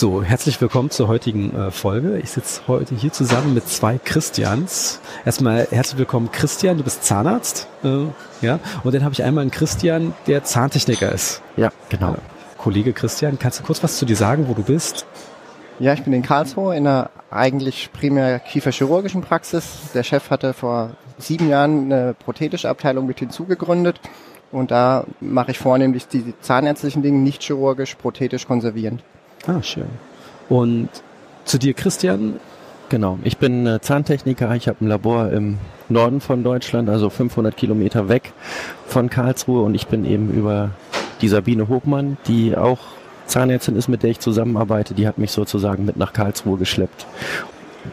So, herzlich willkommen zur heutigen äh, Folge. Ich sitze heute hier zusammen mit zwei Christians. Erstmal herzlich willkommen, Christian. Du bist Zahnarzt, äh, ja. Und dann habe ich einmal einen Christian, der Zahntechniker ist. Ja, genau. Kollege Christian, kannst du kurz was zu dir sagen, wo du bist? Ja, ich bin in Karlsruhe in einer eigentlich primär kieferchirurgischen Praxis. Der Chef hatte vor sieben Jahren eine prothetische Abteilung mit hinzugegründet. Und da mache ich vornehmlich die zahnärztlichen Dinge nicht chirurgisch, prothetisch konservierend. Ah, schön. Und zu dir, Christian? Genau, ich bin äh, Zahntechniker. Ich habe ein Labor im Norden von Deutschland, also 500 Kilometer weg von Karlsruhe. Und ich bin eben über die Sabine Hofmann, die auch Zahnärztin ist, mit der ich zusammenarbeite, die hat mich sozusagen mit nach Karlsruhe geschleppt.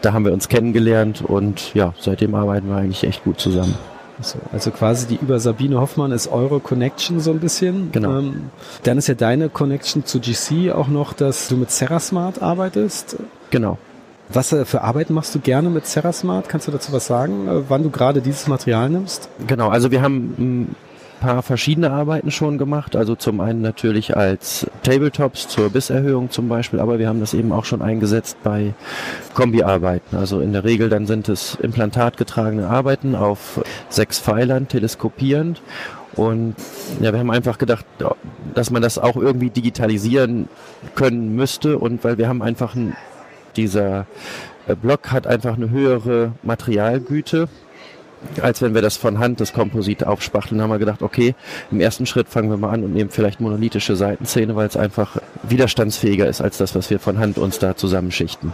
Da haben wir uns kennengelernt und ja, seitdem arbeiten wir eigentlich echt gut zusammen. So, also quasi die über Sabine Hoffmann ist eure Connection so ein bisschen. Genau. Ähm, dann ist ja deine Connection zu GC auch noch, dass du mit Serasmart arbeitest. Genau. Was äh, für Arbeiten machst du gerne mit Serasmart? Kannst du dazu was sagen, äh, wann du gerade dieses Material nimmst? Genau, also wir haben paar verschiedene Arbeiten schon gemacht. Also zum einen natürlich als Tabletops zur Bisserhöhung zum Beispiel, aber wir haben das eben auch schon eingesetzt bei Kombiarbeiten. Also in der Regel dann sind es implantatgetragene Arbeiten auf sechs Pfeilern, teleskopierend. Und ja, wir haben einfach gedacht, dass man das auch irgendwie digitalisieren können müsste. Und weil wir haben einfach ein, dieser äh, Block hat einfach eine höhere Materialgüte als wenn wir das von Hand, das Komposit aufspachteln, haben wir gedacht, okay, im ersten Schritt fangen wir mal an und nehmen vielleicht monolithische Seitenzähne, weil es einfach widerstandsfähiger ist als das, was wir von Hand uns da zusammenschichten.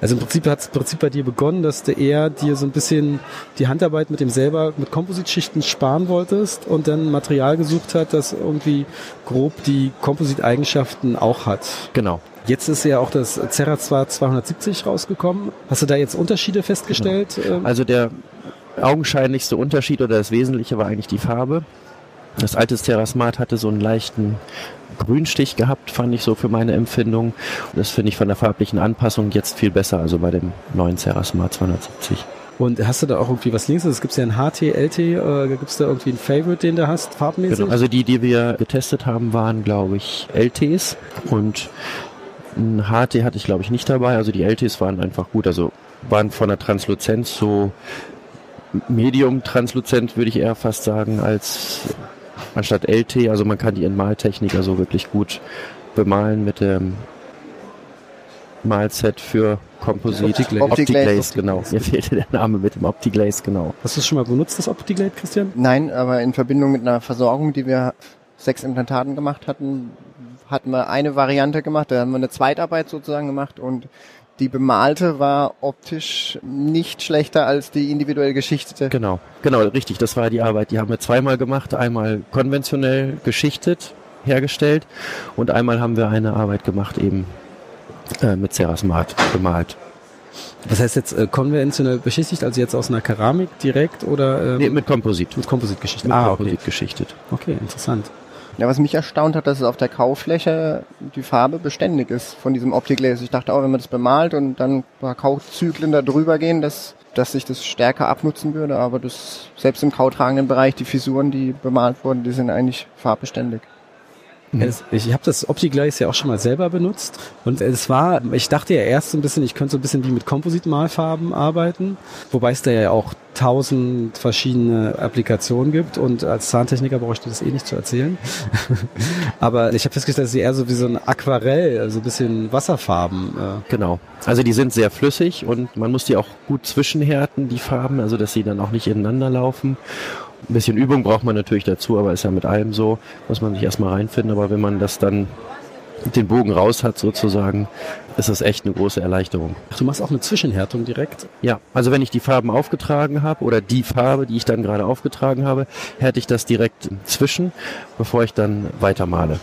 Also im Prinzip hat es Prinzip bei dir begonnen, dass du eher dir so ein bisschen die Handarbeit mit dem selber, mit Kompositschichten sparen wolltest und dann Material gesucht hat, das irgendwie grob die Kompositeigenschaften auch hat. Genau. Jetzt ist ja auch das Zerra 270 rausgekommen. Hast du da jetzt Unterschiede festgestellt? Genau. Also der augenscheinlichste Unterschied oder das Wesentliche war eigentlich die Farbe. Das alte Terrasmat hatte so einen leichten Grünstich gehabt, fand ich so für meine Empfindung. Das finde ich von der farblichen Anpassung jetzt viel besser, also bei dem neuen Terrasmat 270. Und hast du da auch irgendwie was links? Es gibt ja ein HT, LT, äh, gibt es da irgendwie einen Favorite, den du hast, farbmäßig? Genau, also die, die wir getestet haben, waren, glaube ich, LTs und ein HT hatte ich, glaube ich, nicht dabei. Also die LTs waren einfach gut, also waren von der Transluzenz so Medium-Transluzent, würde ich eher fast sagen, als anstatt LT. Also man kann die in Maltechnik also wirklich gut bemalen mit dem Malset für Komposit. Optiglaze, Optiglaze genau. Mir fehlte der Name mit dem Optiglaze, genau. Hast du es schon mal benutzt, das Optiglaze, Christian? Nein, aber in Verbindung mit einer Versorgung, die wir sechs Implantaten gemacht hatten, hatten wir eine Variante gemacht, da haben wir eine Zweitarbeit sozusagen gemacht und die bemalte war optisch nicht schlechter als die individuell geschichtete. Genau, genau, richtig. Das war die Arbeit. Die haben wir zweimal gemacht. Einmal konventionell geschichtet, hergestellt und einmal haben wir eine Arbeit gemacht eben äh, mit Cerasmat bemalt. Was heißt jetzt äh, konventionell beschichtet, also jetzt aus einer Keramik direkt oder? Ähm, nee, mit Komposit. Mit Komposit geschichtet. Mit ah, Komposit okay. geschichtet. Okay, interessant. Ja, was mich erstaunt hat, dass es auf der Kaufläche die Farbe beständig ist von diesem Optikglas. Ich dachte auch, wenn man das bemalt und dann ein paar Kauzyklen da drüber gehen, dass, dass sich das stärker abnutzen würde. Aber das, selbst im kautragenden Bereich, die Fisuren, die bemalt wurden, die sind eigentlich farbbeständig. Mhm. Ich habe das Optiglaze ja auch schon mal selber benutzt und es war, ich dachte ja erst so ein bisschen, ich könnte so ein bisschen wie mit Kompositmalfarben arbeiten, wobei es da ja auch tausend verschiedene Applikationen gibt und als Zahntechniker brauche ich dir das eh nicht zu erzählen. Aber ich habe festgestellt, dass sie eher so wie so ein Aquarell, also ein bisschen Wasserfarben. Äh genau. Also die sind sehr flüssig und man muss die auch gut zwischenhärten, die Farben, also dass sie dann auch nicht ineinander laufen. Ein bisschen Übung braucht man natürlich dazu, aber ist ja mit allem so, muss man sich erstmal reinfinden. Aber wenn man das dann den Bogen raus hat sozusagen, ist das echt eine große Erleichterung. du machst auch eine Zwischenhärtung direkt? Ja, also wenn ich die Farben aufgetragen habe oder die Farbe, die ich dann gerade aufgetragen habe, härte ich das direkt zwischen, bevor ich dann weitermale.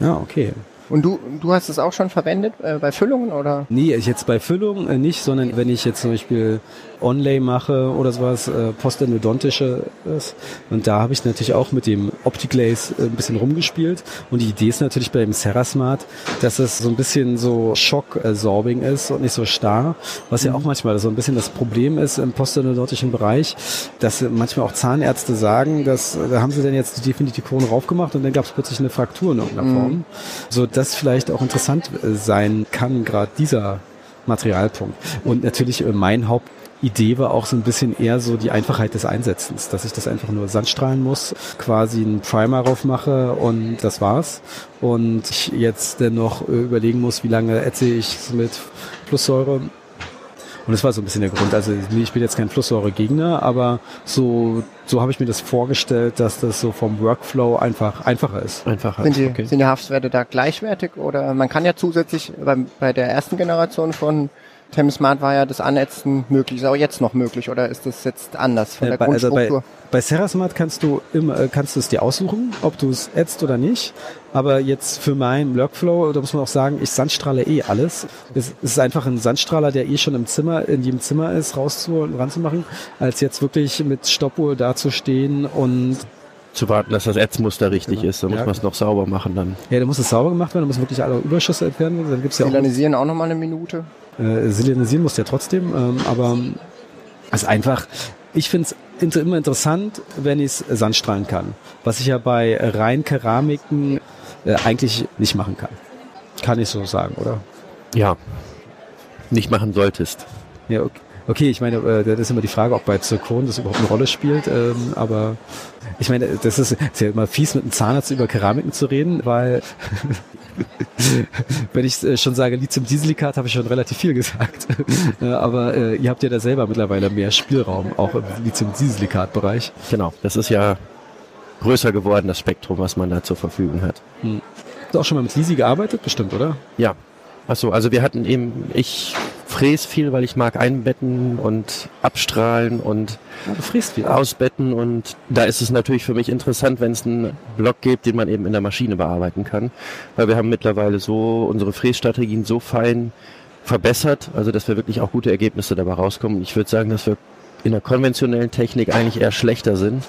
Ja, okay. Und du, du hast es auch schon verwendet äh, bei Füllungen oder? Nee, jetzt bei Füllungen äh, nicht, sondern wenn ich jetzt zum Beispiel Onlay mache oder sowas, äh, postendodontische ist. Und da habe ich natürlich auch mit dem Optiglaze äh, ein bisschen rumgespielt. Und die Idee ist natürlich bei dem Serasmart, dass es so ein bisschen so Shock-Absorbing ist und nicht so starr. Was ja auch manchmal so ein bisschen das Problem ist im postendodontischen Bereich, dass manchmal auch Zahnärzte sagen, dass da haben sie dann jetzt die Definitiven raufgemacht und dann gab es plötzlich eine Fraktur in irgendeiner mhm. Form. So, das vielleicht auch interessant äh, sein kann, gerade dieser Materialpunkt. Und natürlich äh, mein Hauptidee war auch so ein bisschen eher so die Einfachheit des Einsetzens, dass ich das einfach nur Sandstrahlen muss, quasi einen Primer drauf mache und das war's. Und ich jetzt dennoch überlegen muss, wie lange ätze ich mit Plussäure und das war so ein bisschen der Grund. Also ich bin jetzt kein Flusssäure-Gegner, aber so, so habe ich mir das vorgestellt, dass das so vom Workflow einfach einfacher ist. Einfacher. Sind die, okay. sind die Haftwerte da gleichwertig oder man kann ja zusätzlich bei, bei der ersten Generation von Smart war ja das Annetzen möglich. Ist auch jetzt noch möglich oder ist das jetzt anders von der bei, Grundstruktur? Also bei, bei Serasmart kannst du immer, äh, kannst du es dir aussuchen, ob du es ätzt oder nicht. Aber jetzt für meinen Workflow, da muss man auch sagen, ich sandstrahle eh alles. Es ist einfach ein Sandstrahler, der eh schon im Zimmer, in jedem Zimmer ist, rauszuholen, ranzumachen, als jetzt wirklich mit Stoppuhr dazustehen und zu warten, dass das Ätzmuster richtig genau. ist. Da muss ja. man es noch sauber machen dann. Ja, da muss es sauber gemacht werden, da muss wirklich alle Überschüsse entfernen. Dann gibt's ja Silanisieren auch, auch nochmal eine Minute. Äh, Silanisieren muss ja trotzdem, ähm, aber es ist einfach, ich finde es immer interessant, wenn ich es sandstrahlen kann. Was ich ja bei rein Keramiken äh, eigentlich nicht machen kann. Kann ich so sagen, oder? Ja, nicht machen solltest. Ja, okay. Okay, ich meine, äh, das ist immer die Frage, ob bei Zirkon das überhaupt eine Rolle spielt. Ähm, aber ich meine, das ist, ist ja immer fies, mit einem Zahnarzt über Keramiken zu reden, weil wenn ich äh, schon sage Lithium-Dieselikat, habe ich schon relativ viel gesagt. aber äh, ihr habt ja da selber mittlerweile mehr Spielraum, auch im Lithium-Dieselikat-Bereich. Genau, das ist ja größer geworden, das Spektrum, was man da zur Verfügung hat. Hm. Hast du auch schon mal mit Lisi gearbeitet, bestimmt, oder? Ja. Achso, also wir hatten eben, ich fräs viel, weil ich mag einbetten und abstrahlen und ja, ausbetten und da ist es natürlich für mich interessant, wenn es einen Block gibt, den man eben in der Maschine bearbeiten kann, weil wir haben mittlerweile so unsere Frässtrategien so fein verbessert, also dass wir wirklich auch gute Ergebnisse dabei rauskommen. Ich würde sagen, dass wir in der konventionellen Technik eigentlich eher schlechter sind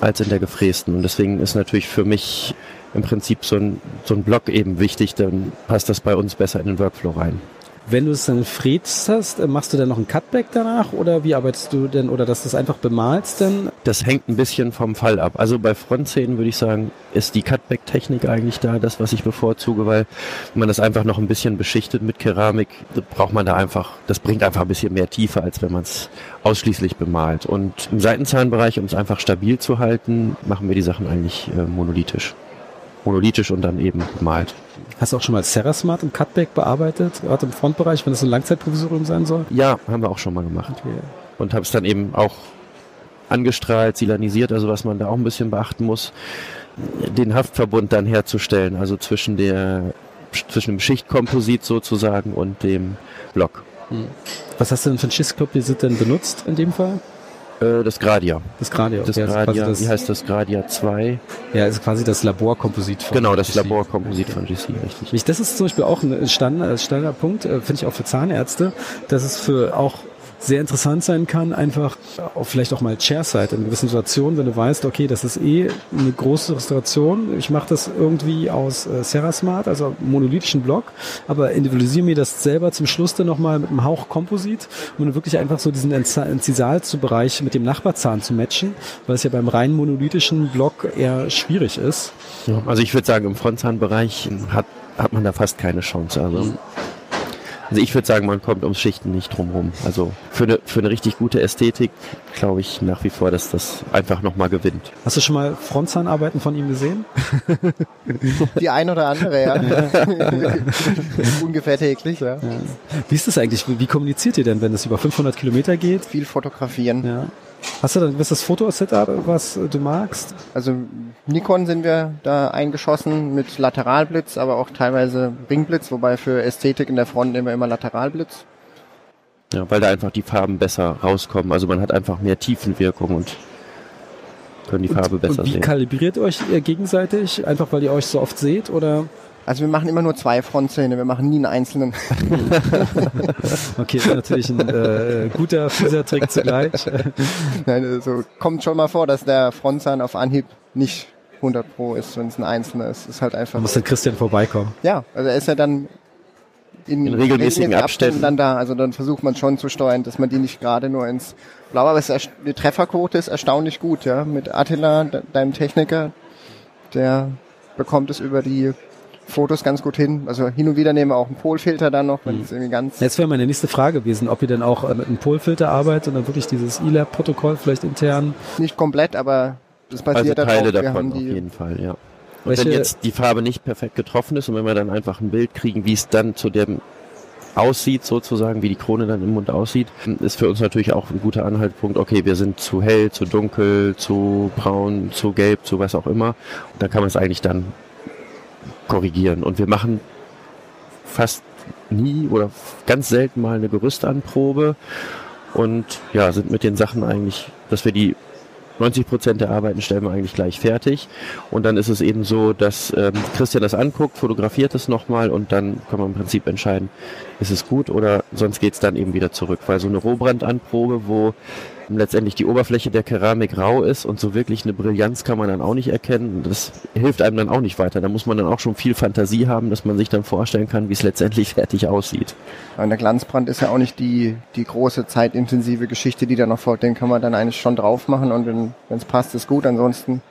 als in der gefrästen. Und deswegen ist natürlich für mich im Prinzip so ein, so ein Block eben wichtig, dann passt das bei uns besser in den Workflow rein. Wenn du es dann fräst hast, äh, machst du dann noch ein Cutback danach oder wie arbeitest du denn oder dass du es einfach bemalst denn? Das hängt ein bisschen vom Fall ab. Also bei Frontszenen würde ich sagen, ist die Cutback-Technik eigentlich da das, was ich bevorzuge, weil man das einfach noch ein bisschen beschichtet mit Keramik, braucht man da einfach, das bringt einfach ein bisschen mehr Tiefe, als wenn man es ausschließlich bemalt. Und im Seitenzahnbereich, um es einfach stabil zu halten, machen wir die Sachen eigentlich äh, monolithisch. Monolithisch und dann eben bemalt. Hast du auch schon mal Serasmart im Cutback bearbeitet, gerade im Frontbereich, wenn das ein Langzeitprovisorium sein soll? Ja, haben wir auch schon mal gemacht. Okay. Und habe es dann eben auch angestrahlt, silanisiert, also was man da auch ein bisschen beachten muss, den Haftverbund dann herzustellen, also zwischen der zwischen dem Schichtkomposit sozusagen und dem Block. Hm. Was hast du denn für ein Schisskomposit denn benutzt in dem Fall? Äh, das Gradia. Das Gradia, okay. Das Gradia, das, wie heißt das? Gradia 2. Ja, ist quasi das Laborkomposit von Genau, das GC. Laborkomposit von GC, richtig. Das ist zum Beispiel auch ein Standard, Standardpunkt, äh, finde ich auch für Zahnärzte, dass es für auch sehr interessant sein kann, einfach auch vielleicht auch mal Chairside in gewissen Situationen, wenn du weißt, okay, das ist eh eine große Restauration, ich mache das irgendwie aus äh, Serasmart, also monolithischen Block, aber individualisiere mir das selber zum Schluss dann nochmal mit einem Hauch Komposit, um wirklich einfach so diesen Inzisalbereich mit dem Nachbarzahn zu matchen, weil es ja beim rein monolithischen Block eher schwierig ist. Ja, also ich würde sagen, im Frontzahnbereich hat, hat man da fast keine Chance. Also mhm. Also ich würde sagen, man kommt ums Schichten nicht drum Also für eine, für eine richtig gute Ästhetik glaube ich nach wie vor, dass das einfach nochmal gewinnt. Hast du schon mal Frontzahnarbeiten von ihm gesehen? Die ein oder andere, ja. Ungefähr täglich, ja. ja. Wie ist das eigentlich? Wie kommuniziert ihr denn, wenn es über 500 Kilometer geht? Viel fotografieren. Ja. Hast du dann ein gewisses Fotosetup, was du magst? Also Nikon sind wir da eingeschossen mit Lateralblitz, aber auch teilweise Ringblitz, wobei für Ästhetik in der Front nehmen wir immer Lateralblitz. Ja, weil da einfach die Farben besser rauskommen. Also man hat einfach mehr Tiefenwirkung und können die Farbe besser und wie sehen. Wie kalibriert euch ihr gegenseitig? Einfach weil ihr euch so oft seht oder? Also wir machen immer nur zwei Frontzähne, wir machen nie einen einzelnen. okay, das ist natürlich ein äh, guter, fieser Trick zugleich. Nein, also kommt schon mal vor, dass der Frontzahn auf Anhieb nicht 100 Pro ist, wenn es ein einzelner ist. ist halt einfach. Da muss der Christian vorbeikommen. Ja, also er ist ja dann in, in regelmäßigen Abständen dann da. Also dann versucht man schon zu steuern, dass man die nicht gerade nur ins Blau, aber die Trefferquote ist erstaunlich gut, ja. Mit Attila, deinem Techniker, der bekommt es über die Fotos ganz gut hin. Also hin und wieder nehmen wir auch einen Polfilter dann noch, wenn Mhm. es irgendwie ganz Jetzt wäre meine nächste Frage gewesen, ob ihr denn auch äh, mit einem Polfilter arbeitet und dann wirklich dieses ELAB-Protokoll vielleicht intern. nicht komplett, aber das Also basiert Teile darauf. Wir davon haben auf jeden Fall, ja. Und Welche- wenn jetzt die Farbe nicht perfekt getroffen ist und wenn wir dann einfach ein Bild kriegen, wie es dann zu dem aussieht, sozusagen, wie die Krone dann im Mund aussieht, ist für uns natürlich auch ein guter Anhaltspunkt, okay, wir sind zu hell, zu dunkel, zu braun, zu gelb, zu was auch immer. Und dann kann man es eigentlich dann korrigieren. Und wir machen fast nie oder ganz selten mal eine Gerüstanprobe und ja, sind mit den Sachen eigentlich, dass wir die 90 Prozent der Arbeiten stellen wir eigentlich gleich fertig. Und dann ist es eben so, dass ähm, Christian das anguckt, fotografiert es nochmal und dann kann man im Prinzip entscheiden, ist es gut oder sonst geht's dann eben wieder zurück. Weil so eine Rohbrandanprobe, wo letztendlich die Oberfläche der Keramik rau ist und so wirklich eine Brillanz kann man dann auch nicht erkennen. Das hilft einem dann auch nicht weiter. Da muss man dann auch schon viel Fantasie haben, dass man sich dann vorstellen kann, wie es letztendlich fertig aussieht. Und der Glanzbrand ist ja auch nicht die, die große zeitintensive Geschichte, die da noch folgt. Den kann man dann eigentlich schon drauf machen und wenn es passt, ist gut. Ansonsten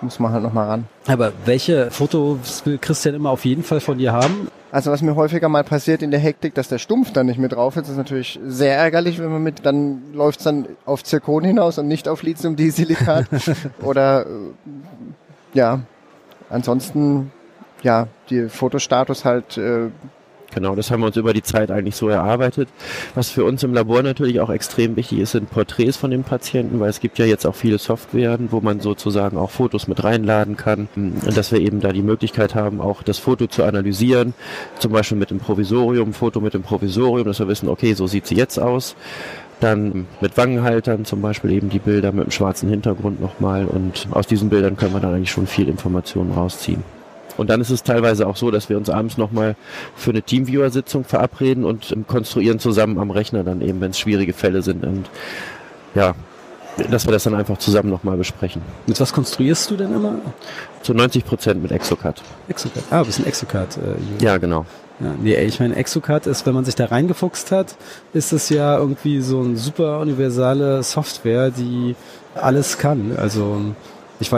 muss man halt noch mal ran. Aber welche Fotos will Christian immer auf jeden Fall von dir haben? Also was mir häufiger mal passiert in der Hektik, dass der Stumpf dann nicht mit drauf ist, ist natürlich sehr ärgerlich, wenn man mit, dann läuft's dann auf Zirkon hinaus und nicht auf Lithium-Disilikat. Oder äh, ja, ansonsten ja, die Fotostatus halt äh, Genau, das haben wir uns über die Zeit eigentlich so erarbeitet. Was für uns im Labor natürlich auch extrem wichtig ist, sind Porträts von den Patienten, weil es gibt ja jetzt auch viele Software, wo man sozusagen auch Fotos mit reinladen kann. Dass wir eben da die Möglichkeit haben, auch das Foto zu analysieren, zum Beispiel mit dem Provisorium, Foto mit dem Provisorium, dass wir wissen, okay, so sieht sie jetzt aus. Dann mit Wangenhaltern zum Beispiel eben die Bilder mit dem schwarzen Hintergrund nochmal und aus diesen Bildern können wir dann eigentlich schon viel Informationen rausziehen. Und dann ist es teilweise auch so, dass wir uns abends nochmal für eine Teamviewer-Sitzung verabreden und ähm, konstruieren zusammen am Rechner dann eben, wenn es schwierige Fälle sind. Und ja, dass wir das dann einfach zusammen nochmal besprechen. Mit was konstruierst du denn immer? Zu 90 Prozent mit Exocad. Exocad. Ah, du bist ein Exocad. Äh, Ja, genau. Ja, nee, ich meine, Exocad ist, wenn man sich da reingefuchst hat, ist es ja irgendwie so eine super universale Software, die alles kann. Also ich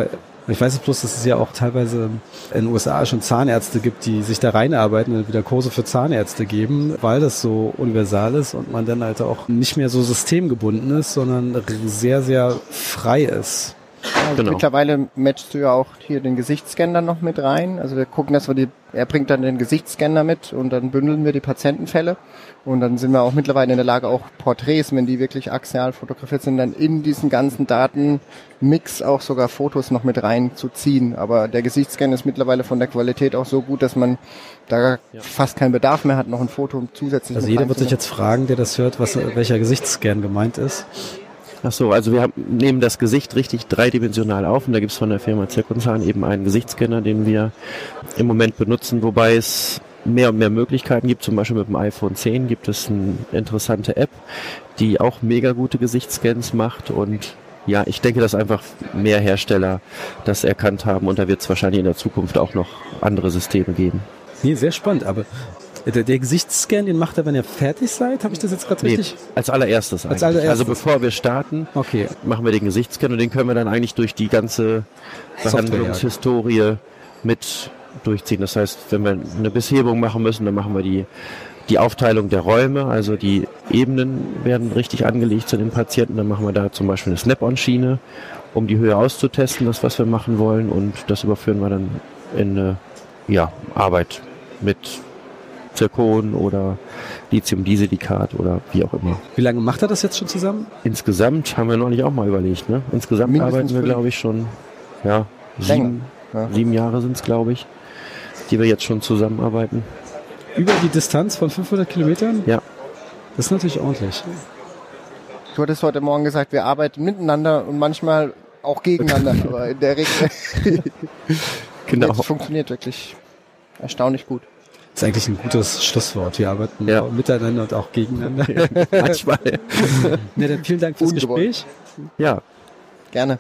weiß, ich weiß bloß, dass es ja auch teilweise in den USA schon Zahnärzte gibt, die sich da reinarbeiten und wieder Kurse für Zahnärzte geben, weil das so universal ist und man dann halt auch nicht mehr so systemgebunden ist, sondern sehr, sehr frei ist. Also Genau. Mittlerweile matchst du ja auch hier den Gesichtsscanner noch mit rein. Also wir gucken, dass wir die, er bringt dann den Gesichtsscanner mit und dann bündeln wir die Patientenfälle. Und dann sind wir auch mittlerweile in der Lage, auch Porträts, wenn die wirklich axial fotografiert sind, dann in diesen ganzen Datenmix auch sogar Fotos noch mit reinzuziehen. Aber der Gesichtsscan ist mittlerweile von der Qualität auch so gut, dass man da fast keinen Bedarf mehr hat, noch ein Foto zusätzlich Also jeder wird sich jetzt fragen, der das hört, was, welcher Gesichtsscan gemeint ist. Ach so, also wir haben, nehmen das Gesicht richtig dreidimensional auf und da gibt's von der Firma Zirkonzahn eben einen Gesichtsscanner, den wir im Moment benutzen, wobei es mehr und mehr Möglichkeiten gibt. Zum Beispiel mit dem iPhone 10 gibt es eine interessante App, die auch mega gute Gesichtsscans macht und ja, ich denke, dass einfach mehr Hersteller das erkannt haben und da wird es wahrscheinlich in der Zukunft auch noch andere Systeme geben. Nee, sehr spannend, aber der, der Gesichtsscan, den macht er, wenn ihr fertig seid? Habe ich das jetzt gerade Nee, richtig? als allererstes eigentlich. allererstes. Also bevor wir starten, Okay. machen wir den Gesichtsscan und den können wir dann eigentlich durch die ganze Behandlungshistorie mit durchziehen. Das heißt, wenn wir eine Beshebung machen müssen, dann machen wir die, die Aufteilung der Räume, also die Ebenen werden richtig angelegt zu den Patienten. Dann machen wir da zum Beispiel eine Snap-on-Schiene, um die Höhe auszutesten, das was wir machen wollen und das überführen wir dann in eine ja, Arbeit mit Zirkon oder Lithium-Disilikat oder wie auch immer. Wie lange macht er das jetzt schon zusammen? Insgesamt haben wir neulich auch mal überlegt, ne? Insgesamt Mindestens arbeiten wir, glaube ich, schon, ja, sieben, ja. sieben Jahre sind es, glaube ich, die wir jetzt schon zusammenarbeiten. Über die Distanz von 500 Kilometern? Ja. Das ist natürlich ordentlich. Du hattest heute Morgen gesagt, wir arbeiten miteinander und manchmal auch gegeneinander, aber in der Regel Genau. funktioniert wirklich erstaunlich gut. Das ist eigentlich ein gutes Schlusswort. Wir arbeiten Ja. miteinander und auch gegeneinander. Manchmal. ja, dann vielen Dank fürs Ungewollt. Gespräch. Ja, Gerne.